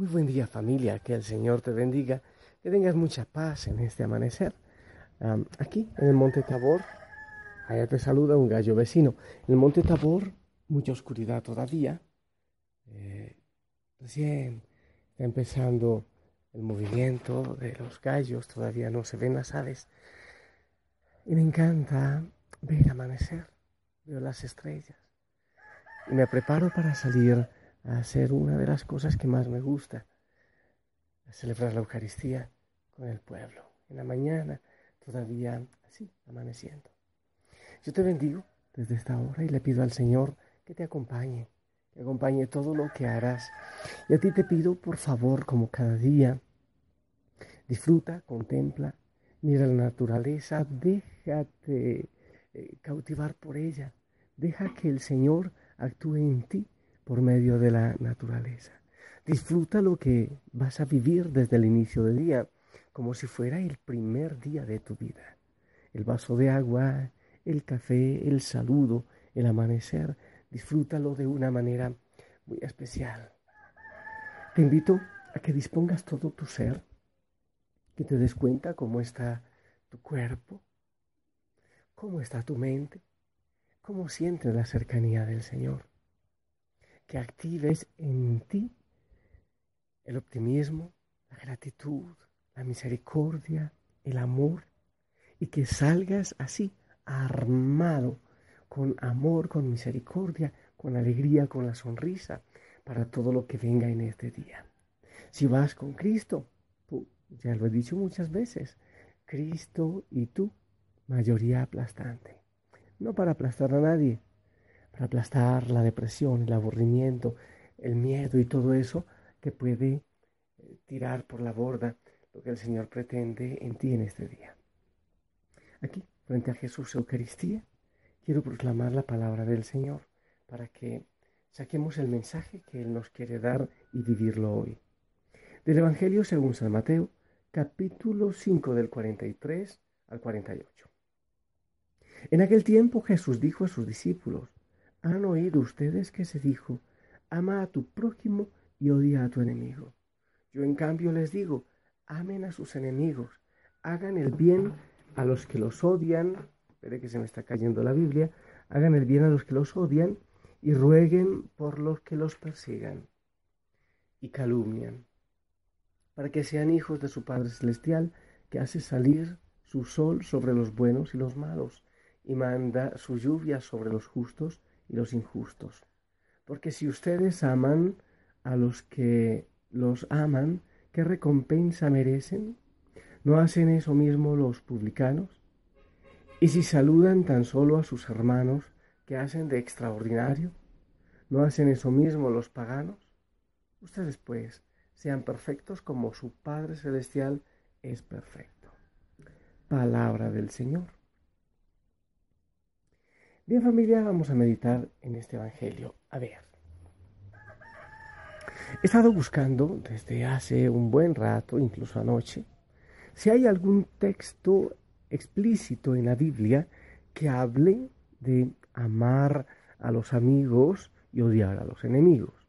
Muy buen día familia, que el Señor te bendiga, que tengas mucha paz en este amanecer. aquí en el Monte Tabor, allá te saluda un gallo vecino. En el Monte Tabor, mucha oscuridad todavía. Eh, recién está empezando el movimiento de los gallos, todavía no se ven las aves. Y me encanta ver amanecer, veo las estrellas. Y me preparo para salir a hacer una de las cosas que más me gusta, a celebrar la Eucaristía con el pueblo. En la mañana, todavía así, amaneciendo. Yo te bendigo desde esta hora y le pido al Señor que te acompañe, que acompañe todo lo que harás. Y a ti te pido, por favor, como cada día, disfruta, contempla, mira la naturaleza, déjate eh, cautivar por ella, deja que el Señor actúe en ti por medio de la naturaleza. Disfruta lo que vas a vivir desde el inicio del día, como si fuera el primer día de tu vida. El vaso de agua, el café, el saludo, el amanecer, disfrútalo de una manera muy especial. Te invito a que dispongas todo tu ser, que te des cuenta cómo está tu cuerpo, cómo está tu mente, cómo sientes la cercanía del Señor que actives en ti el optimismo, la gratitud, la misericordia, el amor, y que salgas así, armado, con amor, con misericordia, con alegría, con la sonrisa, para todo lo que venga en este día. Si vas con Cristo, ya lo he dicho muchas veces, Cristo y tú, mayoría aplastante. No para aplastar a nadie, aplastar la depresión, el aburrimiento, el miedo y todo eso que puede eh, tirar por la borda lo que el Señor pretende en ti en este día. Aquí, frente a Jesús Eucaristía, quiero proclamar la palabra del Señor para que saquemos el mensaje que Él nos quiere dar y vivirlo hoy. Del Evangelio según San Mateo, capítulo 5 del 43 al 48. En aquel tiempo Jesús dijo a sus discípulos, ¿Han oído ustedes que se dijo, ama a tu prójimo y odia a tu enemigo? Yo en cambio les digo, amen a sus enemigos, hagan el bien a los que los odian, espere que se me está cayendo la Biblia, hagan el bien a los que los odian y rueguen por los que los persigan y calumnian, para que sean hijos de su Padre Celestial, que hace salir su sol sobre los buenos y los malos, y manda su lluvia sobre los justos y los injustos. Porque si ustedes aman a los que los aman, ¿qué recompensa merecen? ¿No hacen eso mismo los publicanos? Y si saludan tan solo a sus hermanos, ¿qué hacen de extraordinario? ¿No hacen eso mismo los paganos? Ustedes pues sean perfectos como su Padre Celestial es perfecto. Palabra del Señor. Bien familia, vamos a meditar en este Evangelio. A ver. He estado buscando desde hace un buen rato, incluso anoche, si hay algún texto explícito en la Biblia que hable de amar a los amigos y odiar a los enemigos.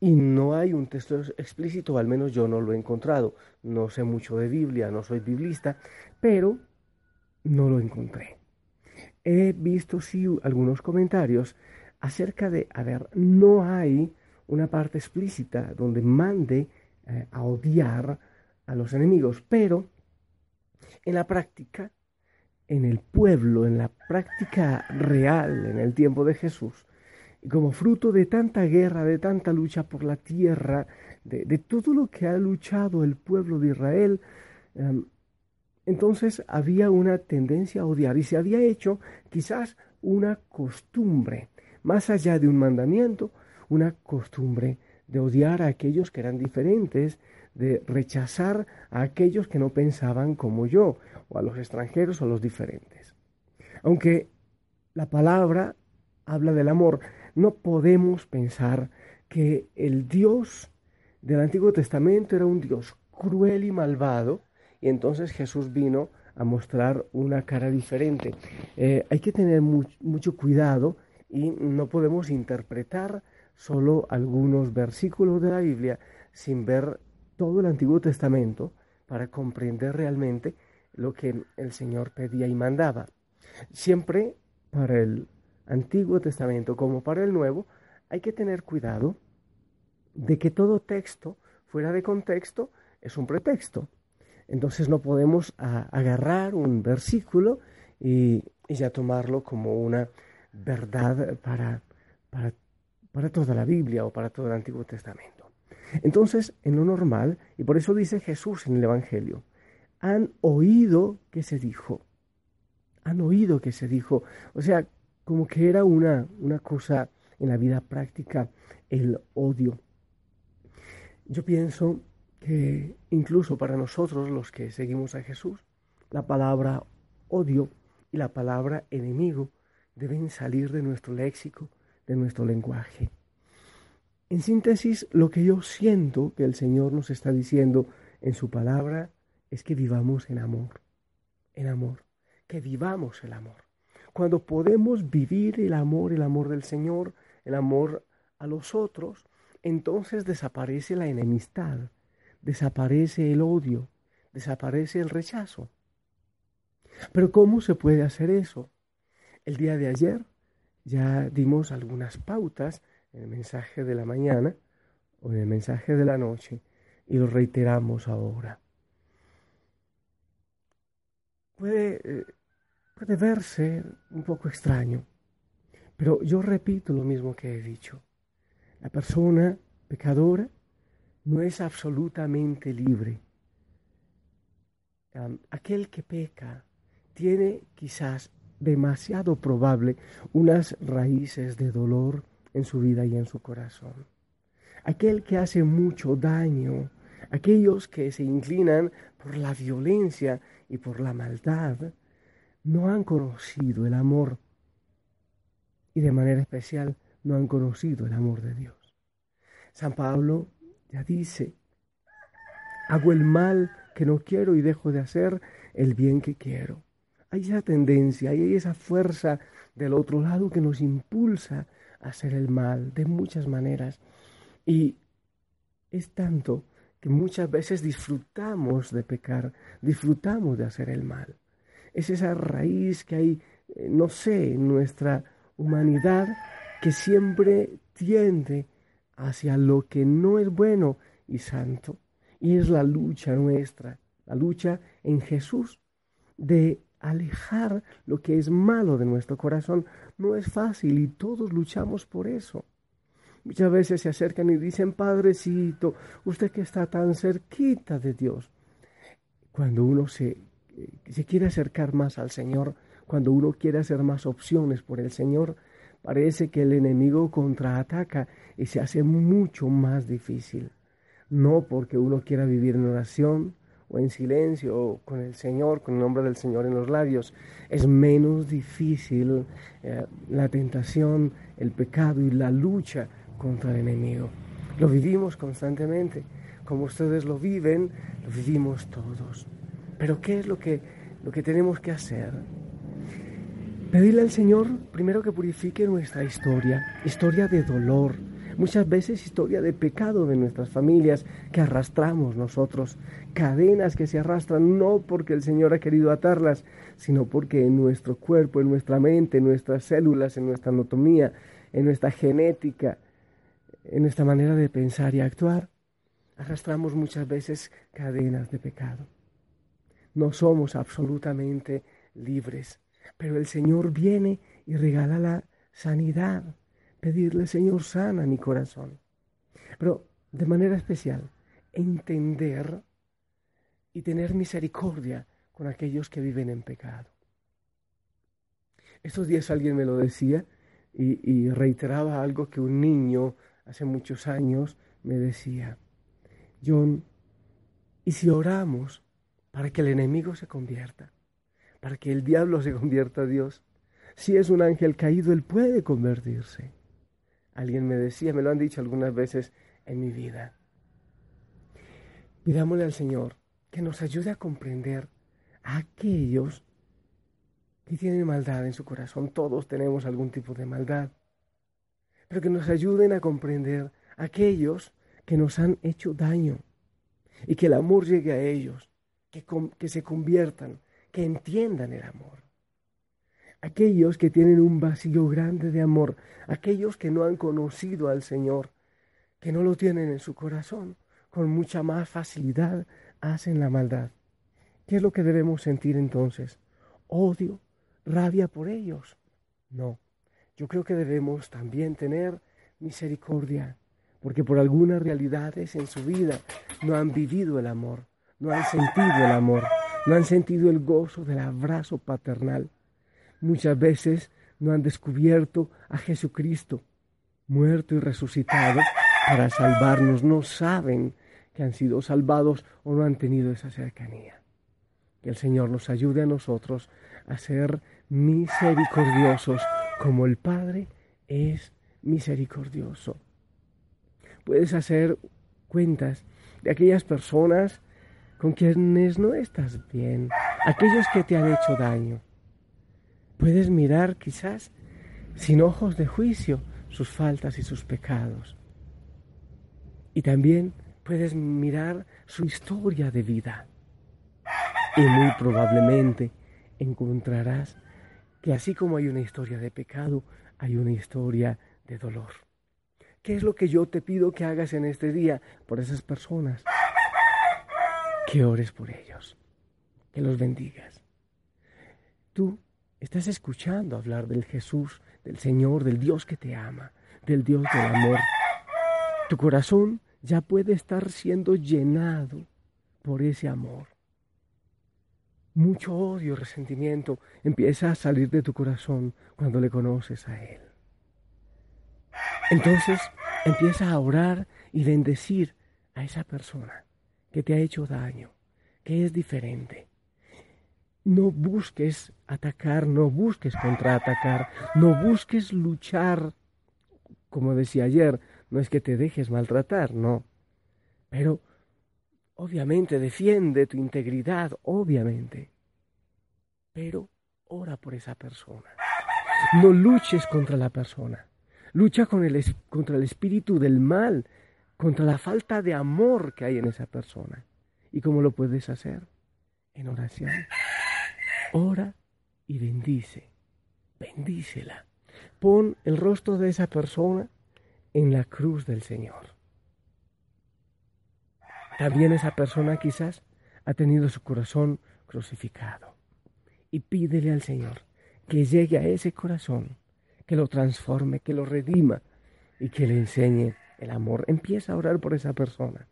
Y no hay un texto explícito, al menos yo no lo he encontrado. No sé mucho de Biblia, no soy biblista, pero no lo encontré he visto sí algunos comentarios acerca de, a ver, no hay una parte explícita donde mande eh, a odiar a los enemigos, pero en la práctica, en el pueblo, en la práctica real, en el tiempo de Jesús, como fruto de tanta guerra, de tanta lucha por la tierra, de, todo lo que ha luchado el pueblo de Israel, em, entonces había una tendencia a odiar y se había hecho quizás una costumbre, más allá de un mandamiento, una costumbre de odiar a aquellos que eran diferentes, de rechazar a aquellos que no pensaban como yo, o a los extranjeros o a los diferentes. Aunque la palabra habla del amor, no podemos pensar que el Dios del Antiguo Testamento era un Dios cruel y malvado, y entonces Jesús vino a mostrar una cara diferente. Eh, hay que tener mucho cuidado y no podemos interpretar solo algunos versículos de la Biblia sin ver todo el Antiguo Testamento para comprender realmente lo que el Señor pedía y mandaba. Siempre para el Antiguo Testamento como para el Nuevo hay que tener cuidado de que todo texto fuera de contexto es un pretexto. Entonces no podemos agarrar un versículo y, ya tomarlo como una verdad para, para, para toda la Biblia o para todo el Antiguo Testamento. Entonces, en lo normal, y por eso dice Jesús en el Evangelio, han oído que se dijo, han oído que se dijo, o sea, como que era una, una cosa en la vida práctica, el odio. Yo pienso que incluso para nosotros los que seguimos a Jesús, la palabra odio y la palabra enemigo deben salir de nuestro léxico, de nuestro lenguaje. En síntesis, lo que yo siento que el Señor nos está diciendo en su palabra es que vivamos en amor, en amor, que vivamos el amor. Cuando podemos vivir el amor, el amor del Señor, el amor a los otros, entonces desaparece la enemistad, desaparece el odio, desaparece el rechazo. Pero ¿cómo se puede hacer eso? El día de ayer ya dimos algunas pautas en el mensaje de la mañana o en el mensaje de la noche y lo reiteramos ahora. Puede, eh, puede verse un poco extraño, pero yo repito lo mismo que he dicho. La persona pecadora no es absolutamente libre. aquel que peca tiene quizás demasiado probable unas raíces de dolor en su vida y en su corazón. Aquel que hace mucho daño, aquellos que se inclinan por la violencia y por la maldad, no han conocido el amor y de manera especial no han conocido el amor de Dios. San Pablo ya dice, hago el mal que no quiero y dejo de hacer el bien que quiero. Hay esa tendencia, hay esa fuerza del otro lado que nos impulsa a hacer el mal de muchas maneras. Y es tanto que muchas veces disfrutamos de pecar, disfrutamos de hacer el mal. Es esa raíz que hay, eh, no sé, en nuestra humanidad que siempre tiende hacia lo que no es bueno y santo. Y es la lucha nuestra, la lucha en Jesús de alejar lo que es malo de nuestro corazón. No es fácil y todos luchamos por eso. Muchas veces se acercan y dicen, Padrecito, usted que está tan cerquita de Dios. Cuando uno se, eh, se quiere acercar más al Señor, cuando uno quiere hacer más opciones por el Señor, parece que el enemigo contraataca y se hace mucho más difícil. No porque uno quiera vivir en oración o en silencio o con el Señor, con el nombre del Señor en los labios. Es menos difícil eh, la tentación, el pecado y la lucha contra el enemigo. Lo vivimos constantemente. Como ustedes lo viven, lo vivimos todos. Pero ¿qué es lo que, lo que tenemos que hacer? Pedirle al Señor primero que purifique nuestra historia, historia de dolor, muchas veces historia de pecado de nuestras familias que arrastramos nosotros, cadenas que se arrastran no porque el Señor ha querido atarlas, sino porque en nuestro cuerpo, en nuestra mente, en nuestras células, en nuestra anatomía, en nuestra genética, en nuestra manera de pensar y actuar, arrastramos muchas veces cadenas de pecado. No somos absolutamente libres pero el Señor viene y regala la sanidad. Pedirle, Señor, sana mi corazón. Pero de manera especial, entender y tener misericordia con aquellos que viven en pecado. Estos días alguien me lo decía y, y, reiteraba algo que un niño hace muchos años me decía. John, ¿y si oramos para que el enemigo se convierta? Para que el diablo se convierta a Dios. Si es un ángel caído, él puede convertirse. Alguien me decía, me lo han dicho algunas veces en mi vida. Pidámosle al Señor que nos ayude a comprender a aquellos que tienen maldad en su corazón. Todos tenemos algún tipo de maldad. pero que nos ayuden a comprender aquellos que nos han hecho daño y que el amor llegue a ellos, que, que se conviertan, que entiendan el amor. Aquellos que tienen un vacío grande de amor, aquellos que no han conocido al Señor, que no lo tienen en su corazón, con mucha más facilidad hacen la maldad. ¿Qué es lo que debemos sentir entonces? ¿Odio? ¿Rabia por ellos? No. Yo creo que debemos también tener misericordia, porque por algunas realidades en su vida no han vivido el amor, no han sentido el amor, no han sentido el gozo del abrazo paternal. Muchas veces no han descubierto a Jesucristo, muerto y resucitado para salvarnos, no saben que han sido salvados o no han tenido esa cercanía. Que el Señor nos ayude a nosotros a ser misericordiosos como el Padre es misericordioso. Puedes hacer cuentas de aquellas personas con quienes no estás bien, aquellos que te han hecho daño. Puedes mirar quizás sin ojos de juicio sus faltas y sus pecados. Y también puedes mirar su historia de vida. Y muy probablemente encontrarás que así como hay una historia de pecado, hay una historia de dolor. ¿Qué es lo que yo te pido que hagas en este día por esas personas? Que ores por ellos, que los bendigas. Tú estás escuchando hablar del Jesús, del Señor, del Dios que te ama, del Dios del amor. Tu corazón ya puede estar siendo llenado por ese amor. Mucho odio, resentimiento empieza a salir de tu corazón cuando le conoces a Él. Entonces empieza a orar y bendecir a esa persona que te ha hecho daño, que es diferente. No busques atacar, no busques contraatacar, no busques luchar. Como decía ayer, no es que te dejes maltratar, no. Pero obviamente defiende tu integridad, obviamente. Pero ora por esa persona. No luches contra la persona. Lucha con el, contra el espíritu del mal, contra la falta de amor que hay en esa persona. ¿Y cómo lo puedes hacer? En oración. Ora y bendice. Bendícela. Pon el rostro de esa persona en la cruz del Señor. También esa persona quizás ha tenido su corazón crucificado. Y pídele al Señor que llegue a ese corazón, que lo transforme, que lo redima y que le enseñe el amor. Empieza a orar por esa persona.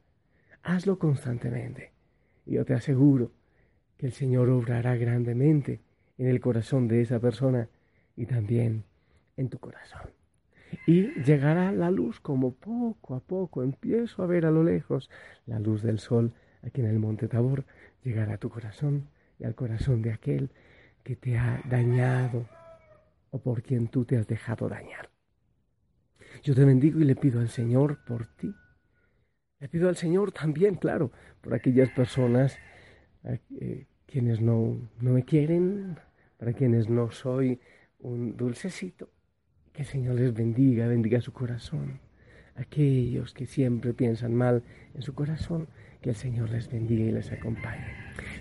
Hazlo constantemente. Y yo te aseguro que el Señor obrará grandemente en el corazón de esa persona y también en tu corazón. Y llegará la luz como poco a poco empiezo a ver a lo lejos la luz del sol aquí en el monte Tabor. Llegará a tu corazón y al corazón de aquel que te ha dañado o por quien tú te has dejado dañar. Yo te bendigo y le pido al Señor por ti. Le pido al Señor también, claro, por aquellas personas eh, quienes no, no me quieren, para quienes no soy un dulcecito que el Señor les bendiga, bendiga su corazón. Aquellos que siempre piensan mal en su corazón, que el Señor les bendiga y les acompañe.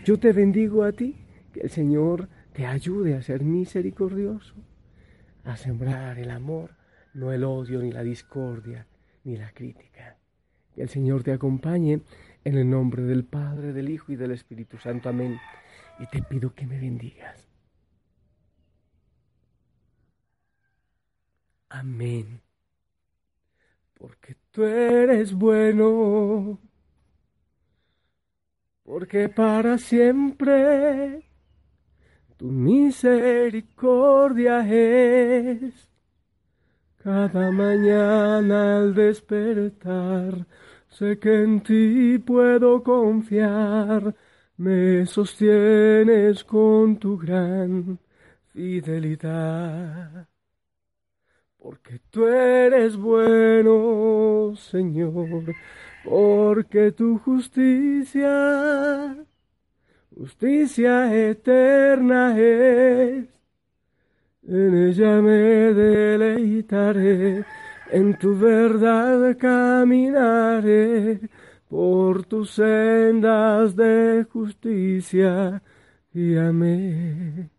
Yo te bendigo a ti, que el Señor te ayude a ser misericordioso, a sembrar el amor, no el odio, ni la discordia, ni la crítica. Que el Señor te acompañe en el nombre del Padre, del Hijo y del Espíritu Santo. Amén. Y te pido que me bendigas. Amén. Porque tú eres bueno, porque para siempre tu misericordia es. Cada mañana al despertar, sé que en ti puedo confiar, me sostienes con tu gran fidelidad porque tú eres bueno, Señor, porque tu justicia, justicia eterna es. En ella me deleitaré En tu verdad caminaré por tus sendas de justicia. Guíame.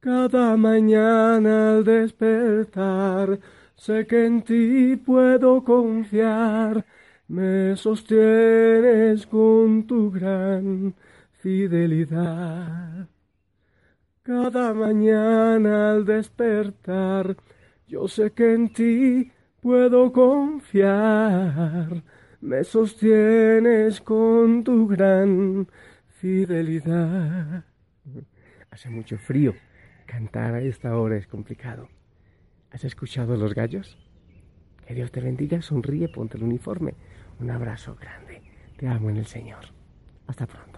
Cada mañana al despertar, sé que en ti puedo confiar. Me sostienes con tu gran fidelidad. Cada mañana al despertar, yo sé que en ti puedo confiar. Me sostienes con tu gran fidelidad. Hace mucho frío. Cantar a esta hora es complicado. ¿Has escuchado los gallos? Que Dios te bendiga, sonríe, ponte el uniforme. Un abrazo grande. Te amo en el Señor. Hasta pronto.